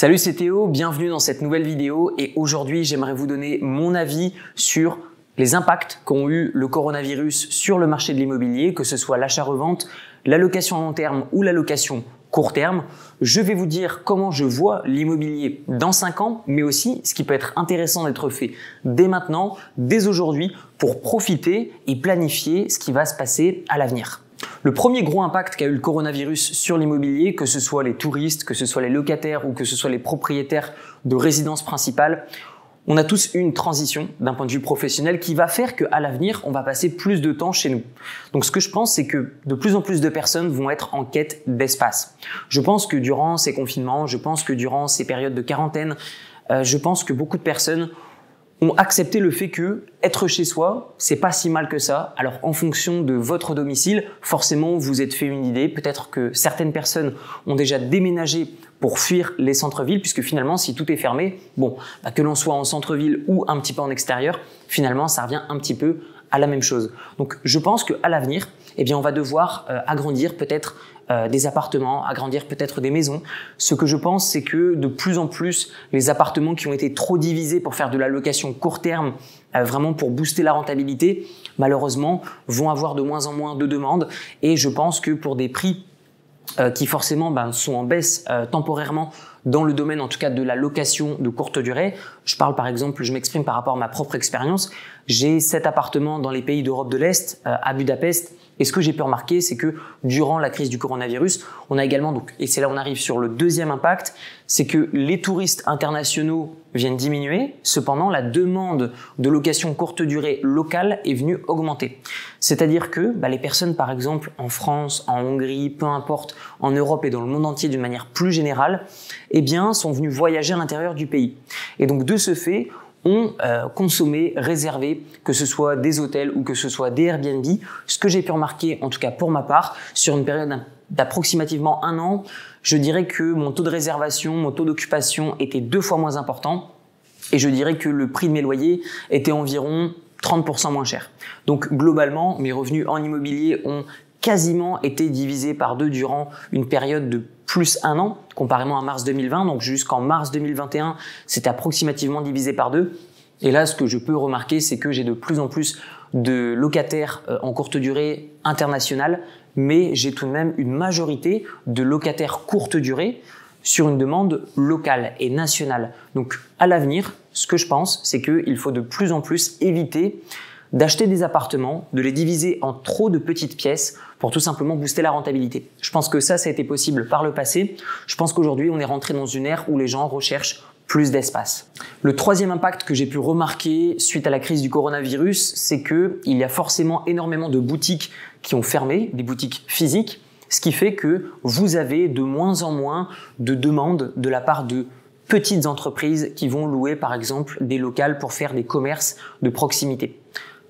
Salut c'est Théo, bienvenue dans cette nouvelle vidéo et aujourd'hui j'aimerais vous donner mon avis sur les impacts qu'ont eu le coronavirus sur le marché de l'immobilier, que ce soit l'achat-revente, la location à long terme ou la location court terme. Je vais vous dire comment je vois l'immobilier dans 5 ans, mais aussi ce qui peut être intéressant d'être fait dès maintenant, dès aujourd'hui, pour profiter et planifier ce qui va se passer à l'avenir. Le premier gros impact qu'a eu le coronavirus sur l'immobilier, que ce soit les touristes, que ce soit les locataires ou que ce soit les propriétaires de résidences principales, on a tous une transition d'un point de vue professionnel qui va faire qu'à l'avenir, on va passer plus de temps chez nous. Donc ce que je pense, c'est que de plus en plus de personnes vont être en quête d'espace. Je pense que durant ces confinements, je pense que durant ces périodes de quarantaine, euh, je pense que beaucoup de personnes ont accepté le fait que être chez soi, c'est pas si mal que ça. Alors en fonction de votre domicile, forcément vous êtes fait une idée. Peut-être que certaines personnes ont déjà déménagé pour fuir les centres-villes, puisque finalement si tout est fermé, bon, bah, que l'on soit en centre-ville ou un petit peu en extérieur, finalement ça revient un petit peu à la même chose. Donc je pense qu'à l'avenir, eh bien on va devoir euh, agrandir peut-être euh, des appartements, agrandir peut-être des maisons. Ce que je pense, c'est que de plus en plus, les appartements qui ont été trop divisés pour faire de la location court terme, euh, vraiment pour booster la rentabilité, malheureusement, vont avoir de moins en moins de demandes. Et je pense que pour des prix euh, qui forcément ben, sont en baisse temporairement dans le domaine en tout cas de la location de courte durée. Je parle par exemple, je m'exprime par rapport à ma propre expérience. J'ai cet appartement dans les pays d'Europe de l'Est, à Budapest, et ce que j'ai pu remarquer, c'est que durant la crise du coronavirus, on a également, donc, et c'est là où on arrive sur le deuxième impact, c'est que les touristes internationaux viennent diminuer, cependant la demande de location courte durée locale est venue augmenter. C'est-à-dire que bah, les personnes, par exemple, en France, en Hongrie, peu importe, en Europe et dans le monde entier d'une manière plus générale, eh bien, sont venues voyager à l'intérieur du pays. Et donc, de ce fait, ont euh, consommé, réservé, que ce soit des hôtels ou que ce soit des Airbnb. Ce que j'ai pu remarquer, en tout cas pour ma part, sur une période d'approximativement un an, je dirais que mon taux de réservation, mon taux d'occupation était deux fois moins important. Et je dirais que le prix de mes loyers était environ 30% moins cher. Donc globalement, mes revenus en immobilier ont quasiment été divisés par deux durant une période de plus un an, comparément à mars 2020. Donc jusqu'en mars 2021, c'était approximativement divisé par deux. Et là, ce que je peux remarquer, c'est que j'ai de plus en plus de locataires euh, en courte durée internationale, mais j'ai tout de même une majorité de locataires courte durée sur une demande locale et nationale. Donc à l'avenir, ce que je pense, c'est qu'il faut de plus en plus éviter d'acheter des appartements, de les diviser en trop de petites pièces pour tout simplement booster la rentabilité. Je pense que ça, ça a été possible par le passé. Je pense qu'aujourd'hui, on est rentré dans une ère où les gens recherchent plus d'espace. Le troisième impact que j'ai pu remarquer suite à la crise du coronavirus, c'est que il y a forcément énormément de boutiques qui ont fermé, des boutiques physiques, ce qui fait que vous avez de moins en moins de demandes de la part de petites entreprises qui vont louer par exemple des locales pour faire des commerces de proximité.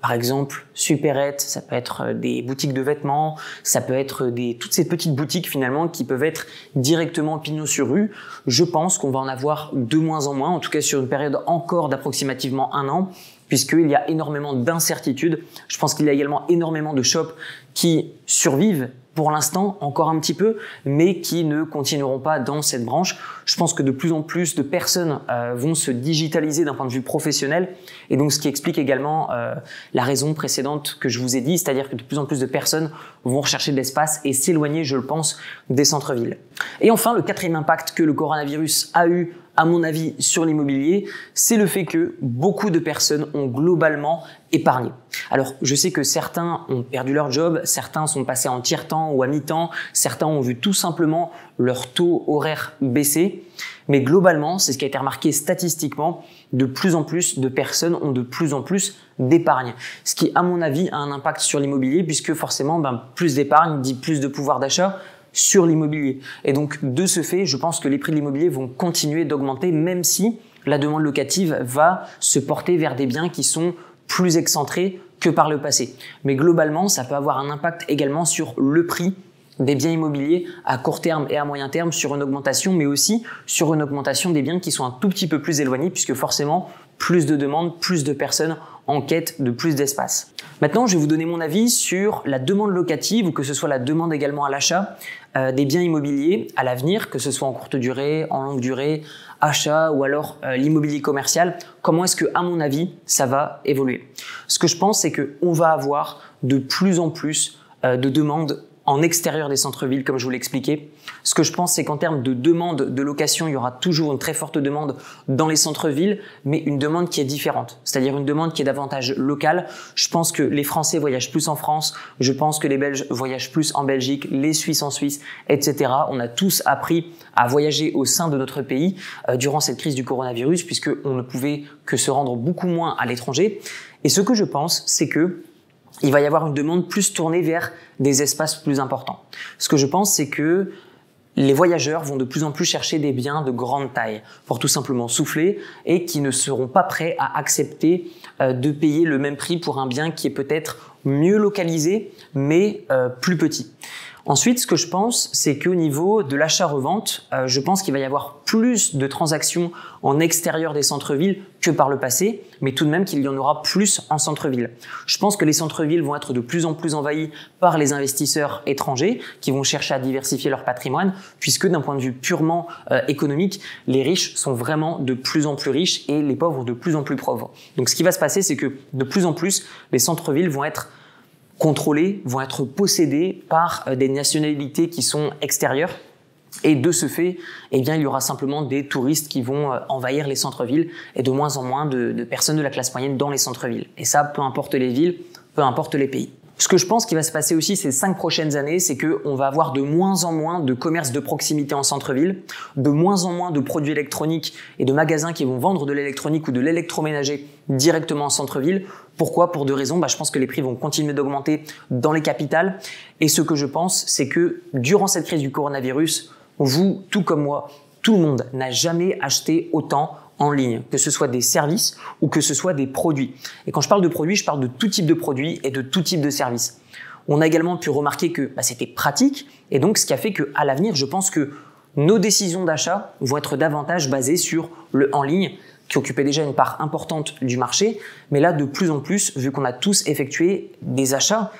Par exemple, Superette, ça peut être euh, des boutiques de vêtements, ça peut être des, toutes ces petites boutiques finalement qui peuvent être directement pignon sur rue. Je pense qu'on va en avoir de moins en moins, en tout cas sur une période encore d'approximativement un an, puisqu'il y a énormément d'incertitudes. Je pense qu'il y a également énormément de shops qui survivent pour l'instant encore un petit peu, mais qui ne continueront pas dans cette branche. Je pense que de plus en plus de personnes euh, vont se digitaliser d'un point de vue professionnel, et donc ce qui explique également euh, la raison précédente que je vous ai dit, c'est-à-dire que de plus en plus de personnes vont rechercher de l'espace et s'éloigner, je le pense, des centres-villes. Et enfin, le quatrième impact que le coronavirus a eu à mon avis, sur l'immobilier, c'est le fait que beaucoup de personnes ont globalement épargné. Alors, je sais que certains ont perdu leur job, certains sont passés en tiers-temps ou à mi-temps, certains ont vu tout simplement leur taux horaire baisser, mais globalement, c'est ce qui a été remarqué statistiquement, de plus en plus de personnes ont de plus en plus d'épargne. Ce qui, à mon avis, a un impact sur l'immobilier, puisque forcément, ben, plus d'épargne dit plus de pouvoir d'achat, sur l'immobilier. Et donc, de ce fait, je pense que les prix de l'immobilier vont continuer d'augmenter, même si la demande locative va se porter vers des biens qui sont plus excentrés que par le passé. Mais globalement, ça peut avoir un impact également sur le prix des biens immobiliers à court terme et à moyen terme sur une augmentation, mais aussi sur une augmentation des biens qui sont un tout petit peu plus éloignés, puisque forcément, plus de demandes, plus de personnes en quête de plus d'espace. Maintenant, je vais vous donner mon avis sur la demande locative ou que ce soit la demande également à l'achat euh, des biens immobiliers à l'avenir, que ce soit en courte durée, en longue durée, achat ou alors euh, l'immobilier commercial. Comment est-ce que, à mon avis, ça va évoluer? Ce que je pense, c'est que on va avoir de plus en plus euh, de demandes en extérieur des centres-villes, comme je vous l'expliquais. Ce que je pense, c'est qu'en termes de demande de location, il y aura toujours une très forte demande dans les centres-villes, mais une demande qui est différente, c'est-à-dire une demande qui est davantage locale. Je pense que les Français voyagent plus en France, je pense que les Belges voyagent plus en Belgique, les Suisses en Suisse, etc. On a tous appris à voyager au sein de notre pays euh, durant cette crise du coronavirus, puisque on ne pouvait que se rendre beaucoup moins à l'étranger. Et ce que je pense, c'est que il va y avoir une demande plus tournée vers des espaces plus importants. Ce que je pense, c'est que les voyageurs vont de plus en plus chercher des biens de grande taille pour tout simplement souffler et qui ne seront pas prêts à accepter euh, de payer le même prix pour un bien qui est peut-être mieux localisé mais euh, plus petit. Ensuite, ce que je pense, c'est qu'au niveau de l'achat-revente, euh, je pense qu'il va y avoir plus de transactions en extérieur des centres-villes que par le passé, mais tout de même qu'il y en aura plus en centre-ville. Je pense que les centres-villes vont être de plus en plus envahis par les investisseurs étrangers qui vont chercher à diversifier leur patrimoine, puisque d'un point de vue purement euh, économique, les riches sont vraiment de plus en plus riches et les pauvres de plus en plus pauvres. Donc ce qui va se passer, c'est que de plus en plus, les centres-villes vont être contrôlés, vont être possédés par euh, des nationalités qui sont extérieures. Et de ce fait, eh bien, il y aura simplement des touristes qui vont euh, envahir les centres-villes et de moins en moins de, de personnes de la classe moyenne dans les centres-villes. Et ça, peu importe les villes, peu importe les pays. Ce que je pense qui va se passer aussi ces cinq prochaines années, c'est qu'on va avoir de moins en moins de commerces de proximité en centre-ville, de moins en moins de produits électroniques et de magasins qui vont vendre de l'électronique ou de l'électroménager directement en centre-ville. Pourquoi? Pour deux raisons. Bah, je pense que les prix vont continuer d'augmenter dans les capitales. Et ce que je pense, c'est que durant cette crise du coronavirus, vous, tout comme moi, tout le monde n'a jamais acheté autant en ligne, que ce soit des services ou que ce soit des produits. Et quand je parle de produits, je parle de tout type de produits et de tout type de services. On a également pu remarquer que bah, c'était pratique et donc ce qui a fait qu'à l'avenir, je pense que nos décisions d'achat vont être davantage basées sur le en ligne qui occupait déjà une part importante du marché, mais là de plus en plus, vu qu'on a tous effectué des achats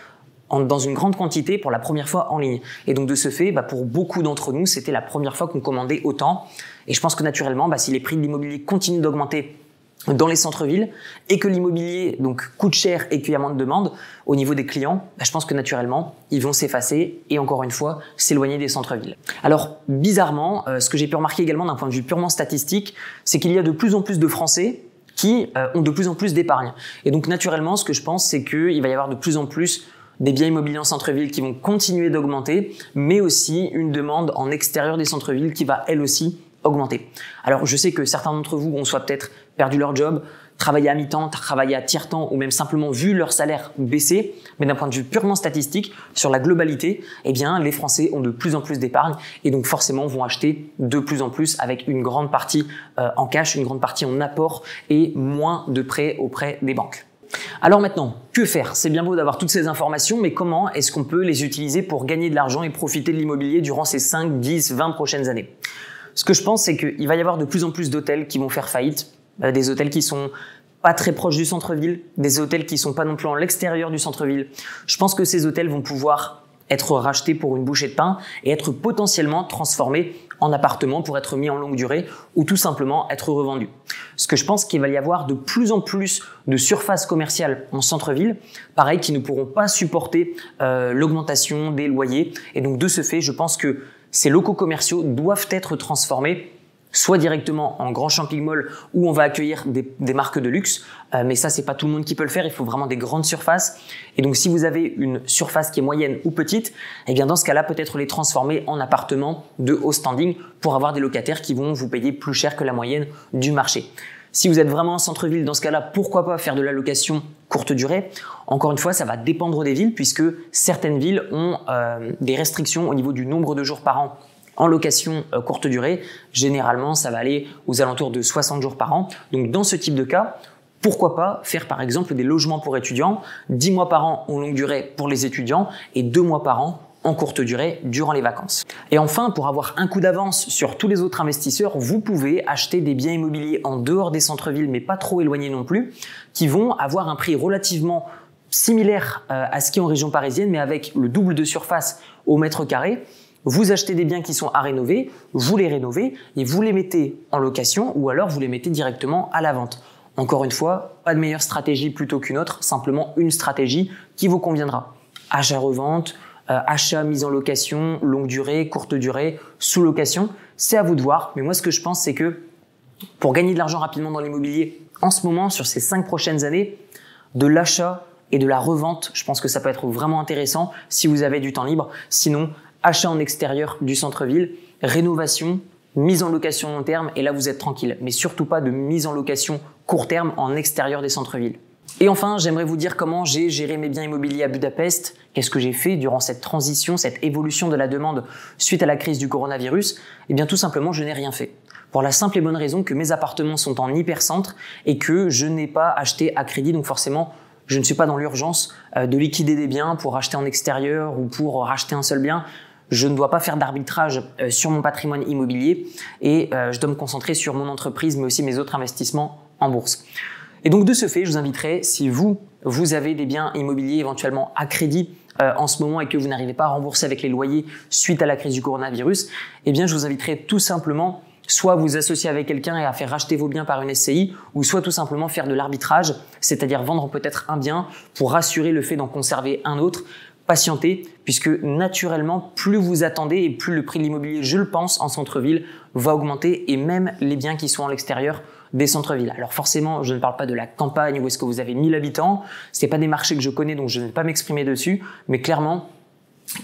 dans une grande quantité pour la première fois en ligne. Et donc de ce fait, bah, pour beaucoup d'entre nous, c'était la première fois qu'on commandait autant. Et je pense que naturellement, bah, si les prix de l'immobilier continuent d'augmenter dans les centres-villes et que l'immobilier donc coûte cher et qu'il y a moins de demandes au niveau des clients, bah, je pense que naturellement ils vont s'effacer et encore une fois s'éloigner des centres-villes. Alors bizarrement, euh, ce que j'ai pu remarquer également d'un point de vue purement statistique, c'est qu'il y a de plus en plus de Français qui euh, ont de plus en plus d'épargne. Et donc naturellement, ce que je pense, c'est qu'il va y avoir de plus en plus des biens immobiliers en centre-ville qui vont continuer d'augmenter, mais aussi une demande en extérieur des centres-villes qui va elle aussi augmenter. Alors je sais que certains d'entre vous ont soit peut-être perdu leur job, travaillé à mi-temps, travaillé à tiers-temps ou même simplement vu leur salaire baisser, mais d'un point de vue purement statistique, sur la globalité, eh bien les Français ont de plus en plus d'épargne et donc forcément vont acheter de plus en plus avec une grande partie euh, en cash, une grande partie en apport et moins de prêts auprès des banques. Alors maintenant, que faire? C'est bien beau d'avoir toutes ces informations, mais comment est-ce qu'on peut les utiliser pour gagner de l'argent et profiter de l'immobilier durant ces 5, 10, 20 prochaines années? Ce que je pense, c'est qu'il va y avoir de plus en plus d'hôtels qui vont faire faillite, euh, des hôtels qui sont pas très proches du centre-ville, des hôtels qui sont pas non plus en l'extérieur du centre-ville. Je pense que ces hôtels vont pouvoir être rachetés pour une bouchée de pain et être potentiellement transformés en appartements pour être mis en longue durée ou tout simplement être revendus. Ce que je pense qu'il va y avoir de plus en plus de surfaces commerciales en centre-ville, pareil, qui ne pourront pas supporter euh, l'augmentation des loyers. Et donc de ce fait, je pense que ces locaux commerciaux doivent être transformés soit directement en grand shopping mall où on va accueillir des, marques de luxe, euh, mais ça c'est pas tout le monde qui peut le faire, il faut vraiment des grandes surfaces. Et donc si vous avez une surface qui est moyenne ou petite, eh bien dans ce cas-là peut-être les transformer en appartements de haut standing pour avoir des locataires qui vont vous payer plus cher que la moyenne du marché. Si vous êtes vraiment en centre-ville, dans ce cas-là, pourquoi pas faire de la location courte durée? Encore une fois, ça va dépendre des villes puisque certaines villes ont euh, des restrictions au niveau du nombre de jours par an en location euh, courte durée, généralement, ça va aller aux alentours de 60 jours par an. Donc, dans ce type de cas, pourquoi pas faire par exemple des logements pour étudiants, 10 mois par an en longue durée pour les étudiants et 2 mois par an en courte durée durant les vacances. Et enfin, pour avoir un coup d'avance sur tous les autres investisseurs, vous pouvez acheter des biens immobiliers en dehors des centres-villes, mais pas trop éloignés non plus, qui vont avoir un prix relativement similaire euh, à ce qui est en région parisienne, mais avec le double de surface au mètre carré. Vous achetez des biens qui sont à rénover, vous les rénovez et vous les mettez en location ou alors vous les mettez directement à la vente. Encore une fois, pas de meilleure stratégie plutôt qu'une autre, simplement une stratégie qui vous conviendra. Achat-revente, euh, achat, mise en location, longue durée, courte durée, sous location, c'est à vous de voir. Mais moi, ce que je pense, c'est que pour gagner de l'argent rapidement dans l'immobilier, en ce moment, sur ces cinq prochaines années, de l'achat et de la revente, je pense que ça peut être vraiment intéressant si vous avez du temps libre. Sinon, achat en extérieur du centre-ville, rénovation, mise en location long terme, et là vous êtes tranquille. Mais surtout pas de mise en location court terme en extérieur des centres-villes. Et enfin, j'aimerais vous dire comment j'ai géré mes biens immobiliers à Budapest, qu'est-ce que j'ai fait durant cette transition, cette évolution de la demande suite à la crise du coronavirus? Eh bien tout simplement, je n'ai rien fait. Pour la simple et bonne raison que mes appartements sont en hypercentre et que je n'ai pas acheté à crédit, donc forcément je ne suis pas dans l'urgence euh, de liquider des biens pour acheter en extérieur ou pour racheter un seul bien. Je ne dois pas faire d'arbitrage euh, sur mon patrimoine immobilier et euh, je dois me concentrer sur mon entreprise mais aussi mes autres investissements en bourse. Et donc de ce fait, je vous inviterai, si vous, vous avez des biens immobiliers éventuellement à crédit en ce moment et que vous n'arrivez pas à rembourser avec les loyers suite à la crise du coronavirus, eh bien je vous inviterai tout simplement soit vous associer avec quelqu'un et à faire racheter vos biens par une SCI, ou soit tout simplement faire de l'arbitrage, c'est-à-dire vendre peut-être un bien pour rassurer le fait d'en conserver un autre, patienter, puisque naturellement, plus vous attendez et plus le prix de l'immobilier, je le pense, en centre-ville, va augmenter, et même les biens qui sont à l'extérieur des centres-villes. Alors forcément, je ne parle pas de la campagne où est-ce que vous avez 1000 habitants, ce pas des marchés que je connais, donc je ne vais pas m'exprimer dessus, mais clairement,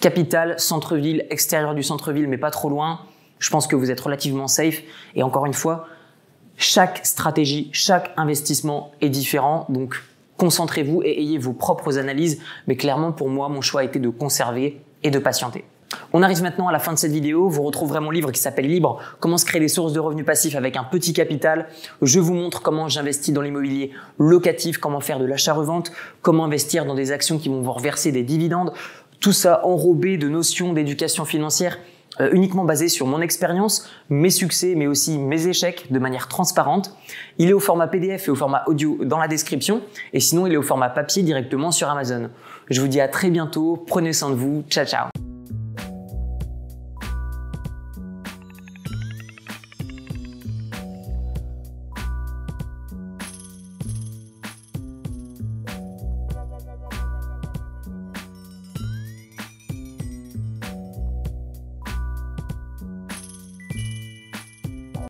capitale, centre-ville, extérieur du centre-ville, mais pas trop loin, je pense que vous êtes relativement safe. Et encore une fois, chaque stratégie, chaque investissement est différent. Donc, concentrez-vous et ayez vos propres analyses. Mais clairement, pour moi, mon choix a été de conserver et de patienter. On arrive maintenant à la fin de cette vidéo. Vous retrouverez mon livre qui s'appelle Libre, comment se créer des sources de revenus passifs avec un petit capital. Je vous montre comment j'investis dans l'immobilier locatif, comment faire de l'achat-revente, comment investir dans des actions qui vont vous reverser des dividendes. Tout ça enrobé de notions d'éducation financière euh, uniquement basé sur mon expérience, mes succès, mais aussi mes échecs de manière transparente. Il est au format PDF et au format audio dans la description, et sinon il est au format papier directement sur Amazon. Je vous dis à très bientôt, prenez soin de vous, ciao ciao